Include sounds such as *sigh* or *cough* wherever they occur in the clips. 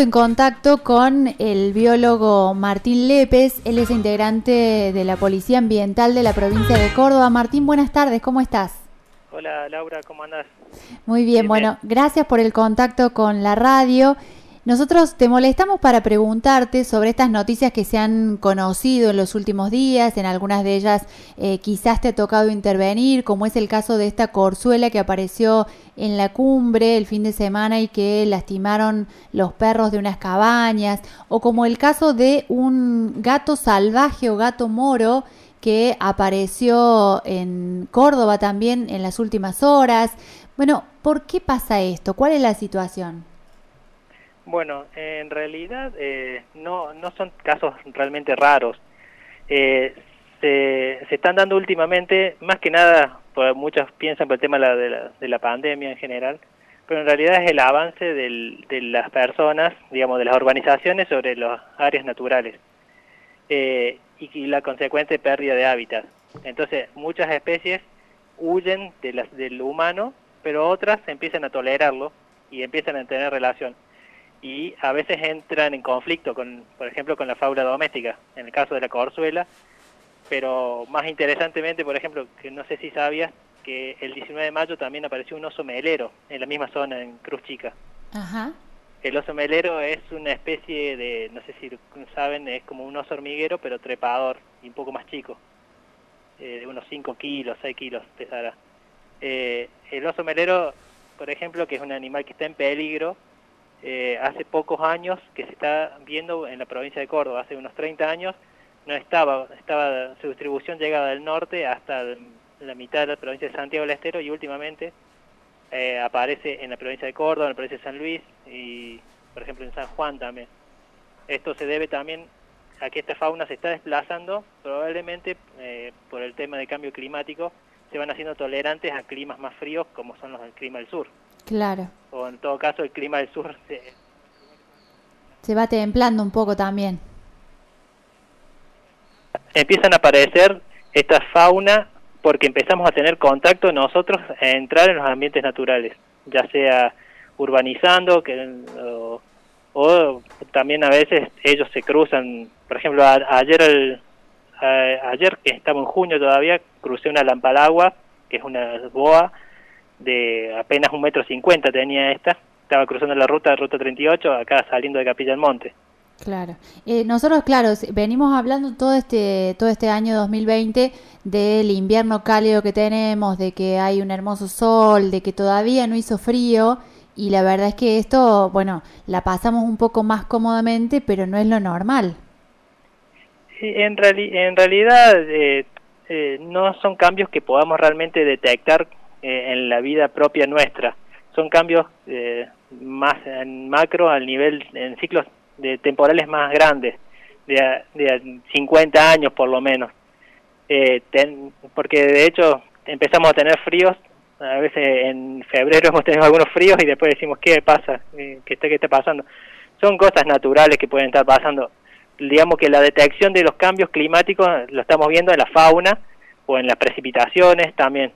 en contacto con el biólogo Martín Lépez, él es integrante de la Policía Ambiental de la provincia de Córdoba. Martín, buenas tardes, ¿cómo estás? Hola Laura, ¿cómo andás? Muy bien, bueno, gracias por el contacto con la radio. Nosotros te molestamos para preguntarte sobre estas noticias que se han conocido en los últimos días, en algunas de ellas eh, quizás te ha tocado intervenir, como es el caso de esta corzuela que apareció en la cumbre el fin de semana y que lastimaron los perros de unas cabañas, o como el caso de un gato salvaje o gato moro que apareció en Córdoba también en las últimas horas. Bueno, ¿por qué pasa esto? ¿Cuál es la situación? Bueno, en realidad eh, no, no son casos realmente raros. Eh, se, se, están dando últimamente, más que nada, pues muchos piensan por el tema de la, de la, pandemia en general, pero en realidad es el avance del, de las personas, digamos, de las urbanizaciones sobre las áreas naturales eh, y, y, la consecuente pérdida de hábitat. Entonces, muchas especies huyen de las, del humano, pero otras empiezan a tolerarlo y empiezan a tener relación y a veces entran en conflicto con, por ejemplo, con la fauna doméstica, en el caso de la corzuela, pero más interesantemente, por ejemplo, que no sé si sabías que el 19 de mayo también apareció un oso melero en la misma zona, en Cruz Chica. Ajá. El oso melero es una especie de, no sé si saben, es como un oso hormiguero, pero trepador y un poco más chico, eh, de unos 5 kilos, 6 kilos pesará. Eh, el oso melero, por ejemplo, que es un animal que está en peligro, eh, hace pocos años que se está viendo en la provincia de Córdoba, hace unos 30 años no estaba, estaba su distribución llegaba del norte hasta la mitad de la provincia de Santiago del Estero y últimamente eh, aparece en la provincia de Córdoba, en la provincia de San Luis y por ejemplo en San Juan también. Esto se debe también a que esta fauna se está desplazando, probablemente eh, por el tema de cambio climático, se van haciendo tolerantes a climas más fríos como son los del clima del sur. Claro. O en todo caso el clima del sur *laughs* se... Se va templando un poco también. Empiezan a aparecer esta fauna porque empezamos a tener contacto nosotros a entrar en los ambientes naturales, ya sea urbanizando que, o, también a veces ellos se cruzan. Por ejemplo, ayer, el, ayer que estamos en junio todavía, crucé una lampalagua, que es una boa, de apenas un metro cincuenta tenía esta, estaba cruzando la ruta, ruta 38, acá saliendo de Capilla del Monte. Claro. Eh, nosotros, claro, venimos hablando todo este, todo este año 2020 del invierno cálido que tenemos, de que hay un hermoso sol, de que todavía no hizo frío y la verdad es que esto, bueno, la pasamos un poco más cómodamente, pero no es lo normal. En, en realidad eh, eh, no son cambios que podamos realmente detectar eh, en la vida propia nuestra. Son cambios eh, más en macro al nivel, en ciclos de temporales más grandes, de, de 50 años por lo menos. Eh, porque de hecho empezamos a tener fríos, a veces en febrero *laughs* hemos tenido algunos fríos y después decimos, ¿qué pasa? ¿Qué está, qué está pasando? Son cosas naturales que pueden estar pasando. Digamos que la detección de los cambios climáticos lo estamos viendo en la fauna o en las precipitaciones también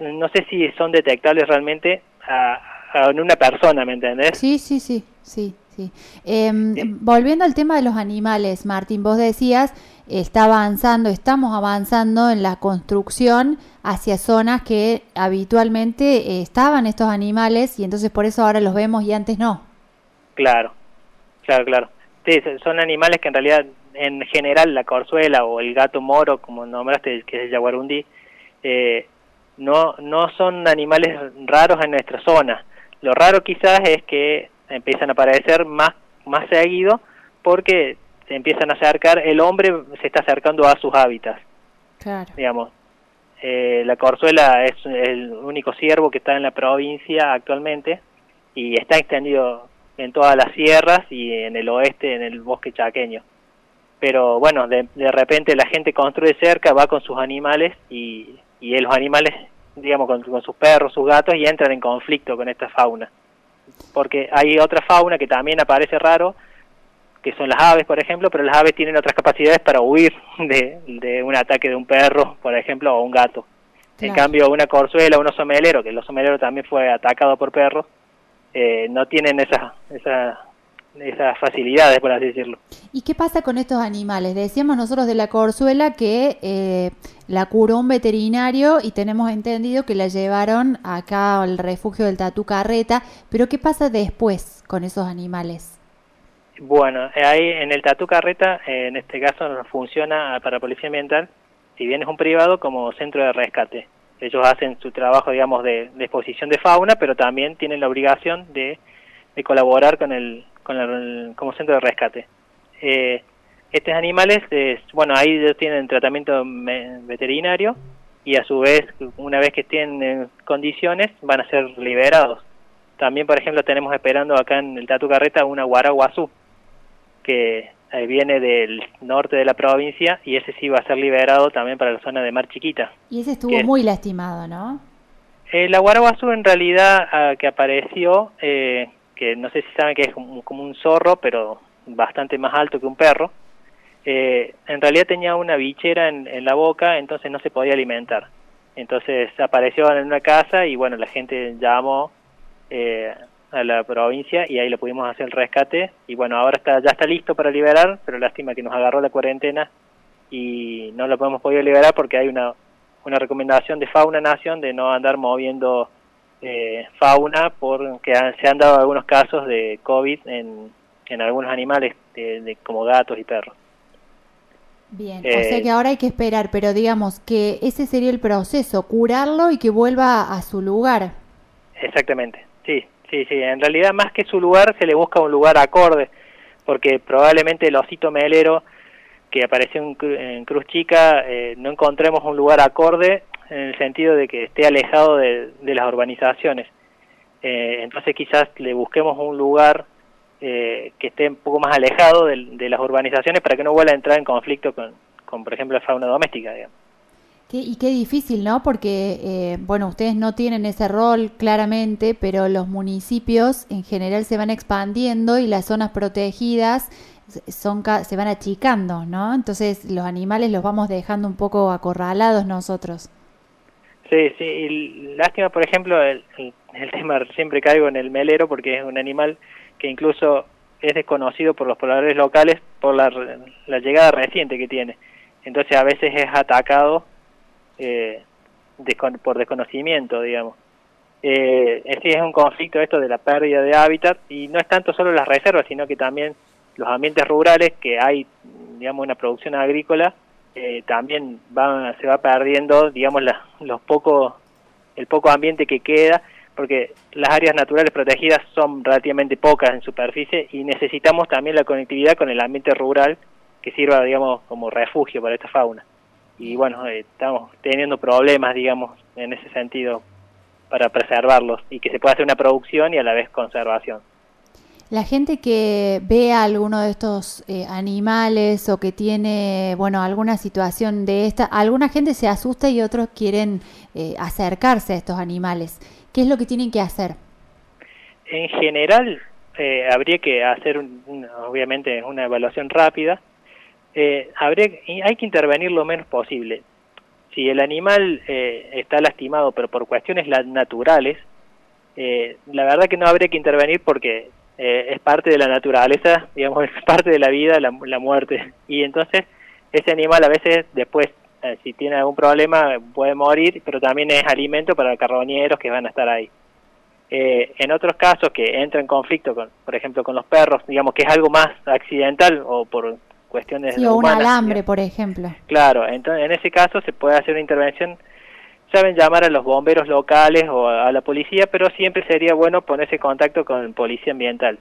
no sé si son detectables realmente en una persona, ¿me entendés? Sí, sí, sí, sí. Em, sí. Volviendo al tema de los animales, Martín, vos decías, está avanzando, estamos avanzando en la construcción hacia zonas que habitualmente eh, estaban estos animales y entonces por eso ahora los vemos y antes no. Claro, claro, claro. Sí, son animales que en realidad, en general, la corzuela o el gato moro, como nombraste, que es el jaguarundí, eh, no, no son animales raros en nuestra zona. Lo raro quizás es que empiezan a aparecer más, más seguido porque se empiezan a acercar, el hombre se está acercando a sus hábitats. Claro. Digamos, eh, la corzuela es el único ciervo que está en la provincia actualmente y está extendido en todas las sierras y en el oeste, en el bosque chaqueño. Pero bueno, de, de repente la gente construye cerca, va con sus animales y y los animales, digamos, con, sus perros, sus gatos, y entran en conflicto con esta fauna. Porque hay otra fauna que también aparece raro, que son las aves, por ejemplo, pero las aves tienen otras capacidades para huir *laughs* de, de un ataque de un perro, por ejemplo, o un gato. En cambio, una corzuela, un oso melero, que el oso melero también fue atacado por perros, eh, no tienen esa, esa esas facilidades, por así decirlo. ¿Y qué pasa con estos animales? Decíamos nosotros de la corzuela que eh, la curó un veterinario y tenemos entendido que la llevaron acá al refugio del Tatu Carreta, pero ¿qué pasa después con esos animales? Bueno, ahí en el Tatu Carreta, en este caso, funciona para Policía Ambiental, si bien es un privado, como centro de rescate. Ellos hacen su trabajo, digamos, de, exposición de fauna, pero también tienen la obligación de, colaborar con el, con el, como centro de rescate. Eh, estos animales, bueno, ahí ellos tienen tratamiento veterinario y a su vez, una vez que estén en condiciones, van a ser liberados. También, por ejemplo, tenemos esperando acá en el Tatu Carreta una guaraguazú, que eh, viene del norte de la provincia y ese sí va a ser liberado también para la zona de Mar Chiquita. Y ese estuvo muy lastimado, ¿no? Eh, la guaraguazú en realidad ah, que apareció, eh, que no sé si saben que es como, un zorro, pero bastante más alto que un perro, eh, en realidad tenía una bichera en, la boca, entonces no se podía alimentar. Entonces apareció en una casa y bueno, la gente llamó eh, a la provincia y ahí lo pudimos hacer el rescate y bueno, ahora está ya está listo para liberar, pero lástima que nos agarró la cuarentena y no lo podemos poder liberar porque hay una, una recomendación de Fauna Nación de no andar moviendo eh, fauna porque se han dado algunos casos de COVID en, en algunos animales de, como gatos y perros. Bien, o sea eh, que ahora hay que esperar, pero digamos que ese sería el proceso, curarlo y que vuelva a su lugar. Exactamente, sí, Sí, sí, en realidad más que su lugar se le busca un lugar acorde, porque probablemente el osito melero que apareció en, Cruz Chica eh, no encontremos un lugar acorde en el sentido de que esté alejado de, las urbanizaciones. Eh, entonces quizás le busquemos un lugar eh, que esté un poco más alejado de, las urbanizaciones para que no vuelva a entrar en conflicto con, con por ejemplo, la fauna doméstica. Digamos y qué difícil, ¿no? Porque, eh, bueno, ustedes no tienen ese rol claramente, pero los municipios en general se van expandiendo y las zonas protegidas son se van achicando, ¿no? Entonces los animales los vamos dejando un poco acorralados nosotros. Sí, sí, y lástima, por ejemplo, el, el, tema, siempre caigo en el melero porque es un animal que incluso es desconocido por los pobladores locales por la, la llegada reciente que tiene. Entonces a veces es atacado eh, por desconocimiento, digamos. Eh, es un conflicto esto de la pérdida de hábitat y no es tanto solo las reservas, sino que también los ambientes rurales, que hay, digamos, una producción agrícola, eh, también va, se va perdiendo, digamos, los pocos, el poco ambiente que queda, porque las áreas naturales protegidas son relativamente pocas en superficie y necesitamos también la conectividad con el ambiente rural que sirva, digamos, como refugio para esta fauna y bueno, eh, estamos teniendo problemas, digamos, en ese sentido para preservarlos y que se pueda hacer una producción y a la vez conservación. La gente que ve a alguno de estos eh, animales o que tiene, bueno, alguna situación de esta, alguna gente se asusta y otros quieren eh, acercarse a estos animales. ¿Qué es lo que tienen que hacer? En general, habría que hacer, obviamente, una evaluación rápida eh, hay que intervenir lo menos posible. Si el animal eh, está lastimado, pero por cuestiones naturales, eh, la verdad que no habría que intervenir porque eh, es parte de la naturaleza, digamos, *laughs* es parte de la vida, la, muerte. Y entonces ese animal a veces después, si tiene algún problema, puede morir, pero también es alimento para carroñeros que van a estar ahí. en otros casos que entra en conflicto, con, por ejemplo, con los perros, digamos que es algo más accidental o por cuestiones sí, o un alambre, por ejemplo. Claro, entonces en ese caso se puede hacer una intervención, saben llamar a los bomberos locales o a, la policía, pero siempre sería bueno ponerse en contacto con policía ambiental.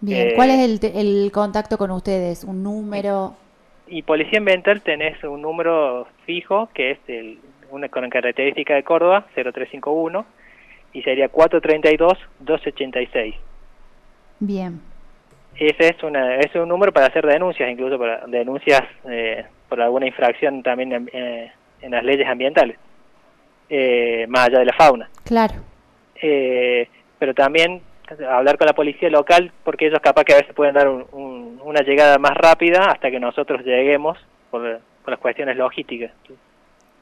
Bien, eh, ¿cuál es el, contacto con ustedes? ¿Un número? Y policía ambiental tenés un número fijo que es el, una con característica de Córdoba, 0351, y sería 432-286. Bien ese es, una, es un número para hacer denuncias, incluso para denuncias eh, por alguna infracción también en, eh, las leyes ambientales, eh, más allá de la fauna. Claro. pero también hablar con la policía local, porque ellos capaz que a veces pueden dar una llegada más rápida hasta que nosotros lleguemos por, por las cuestiones logísticas.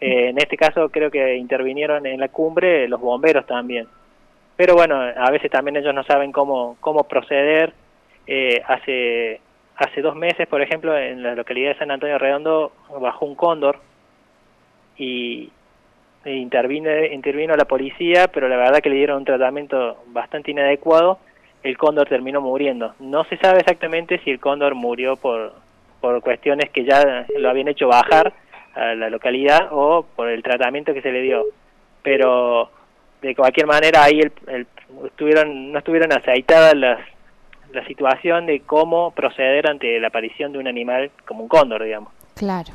en este caso creo que intervinieron en la cumbre los bomberos también. Pero bueno, a veces también ellos no saben cómo, cómo proceder Eh, hace, hace dos meses, por ejemplo, en la localidad de San Antonio Redondo bajó un cóndor y intervino, intervino la policía, pero la verdad que le dieron un tratamiento bastante inadecuado, el cóndor terminó muriendo. No se sabe exactamente si el cóndor murió por, por cuestiones que ya lo habían hecho bajar a la localidad o por el tratamiento que se le dio. Pero de cualquier manera ahí el, estuvieron, no estuvieron aceitadas las, la situación de cómo proceder ante la aparición de un animal como un cóndor, digamos. Claro.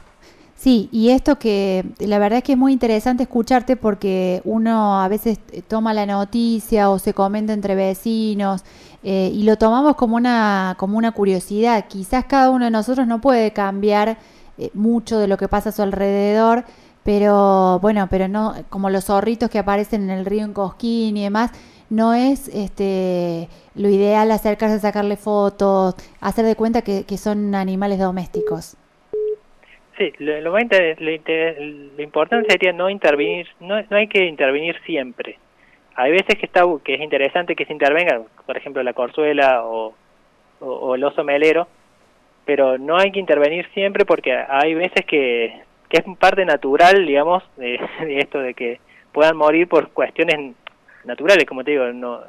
Sí, y esto que la verdad es que es muy interesante escucharte porque uno a veces toma la noticia o se comenta entre vecinos eh, y lo tomamos como una, como una curiosidad. Quizás cada uno de nosotros no puede cambiar eh, mucho de lo que pasa a su alrededor, pero bueno, pero no, como los zorritos que aparecen en el río en Cosquín y demás, no es este lo ideal acercarse a sacarle fotos, hacer de cuenta que, que son animales domésticos. Sí, lo, lo, lo, importante sería no intervenir, no, no hay que intervenir siempre. Hay veces que está que es interesante que se intervenga, por ejemplo la corzuela o, o, el oso melero, pero no hay que intervenir siempre porque hay veces que, que es parte natural, digamos, *laughs* de, esto de que puedan morir por cuestiones naturales, como te digo, no,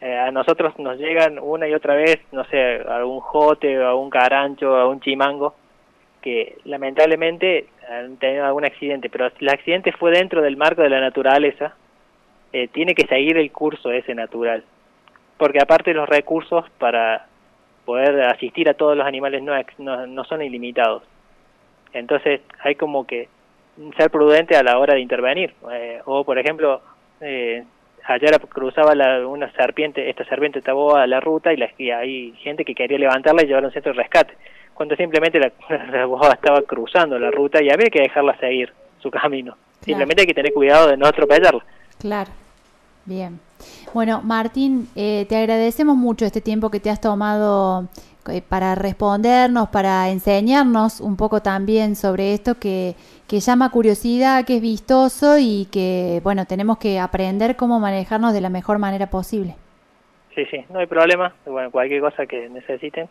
eh, a nosotros nos llegan una y otra vez, no sé, algún jote, o algún carancho, algún chimango, que lamentablemente han tenido algún accidente, pero el accidente fue dentro del marco de la naturaleza, eh, tiene que seguir el curso ese natural, porque aparte los recursos para poder asistir a todos los animales no, no, son ilimitados. Entonces hay como que ser prudente a la hora de intervenir. Eh, o por ejemplo, eh, ayer cruzaba la, una serpiente, esta serpiente tabó a la ruta y, la, hay gente que quería levantarla y llevarla a un centro de rescate cuando simplemente la, *laughs* la estaba cruzando la ruta y había que dejarla seguir su camino. Simplemente hay que tener cuidado de no atropellarla. Claro, bien. Bueno, Martín, eh, te agradecemos mucho este tiempo que te has tomado eh, para respondernos, para enseñarnos un poco también sobre esto que, que llama curiosidad, que es vistoso y que, bueno, tenemos que aprender cómo manejarnos de la mejor manera posible. Sí, sí, no hay problema. Bueno, cualquier cosa que necesiten,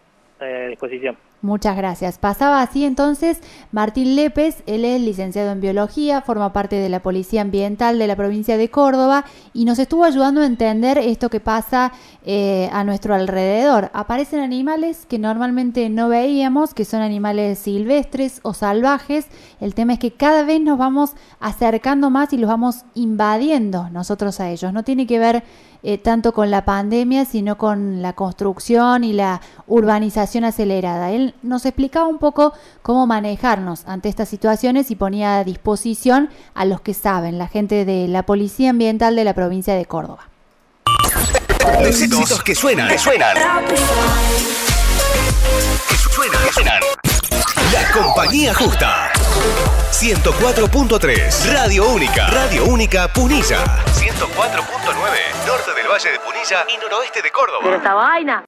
Muchas gracias. Pasaba así entonces Martín Lépez, él es licenciado en biología, forma parte de la Policía Ambiental de la provincia de Córdoba y nos estuvo ayudando a entender esto que pasa eh, a nuestro alrededor. Aparecen animales que normalmente no veíamos, que son animales silvestres o salvajes. El tema es que cada vez nos vamos acercando más y los vamos invadiendo nosotros a ellos. No tiene que ver eh, tanto con la pandemia, sino con la construcción y la urbanización acelerada. Él nos explicaba un poco cómo manejarnos ante estas situaciones y ponía a disposición a los que saben, la gente de la Policía Ambiental de la provincia de Córdoba. Los éxitos que suenan, que suenan. Que suenan, La compañía justa. 104.3 Radio Única. Radio Única Punilla. 104.9 Norte del Valle de Punilla y noroeste de Córdoba. Pero esta vaina.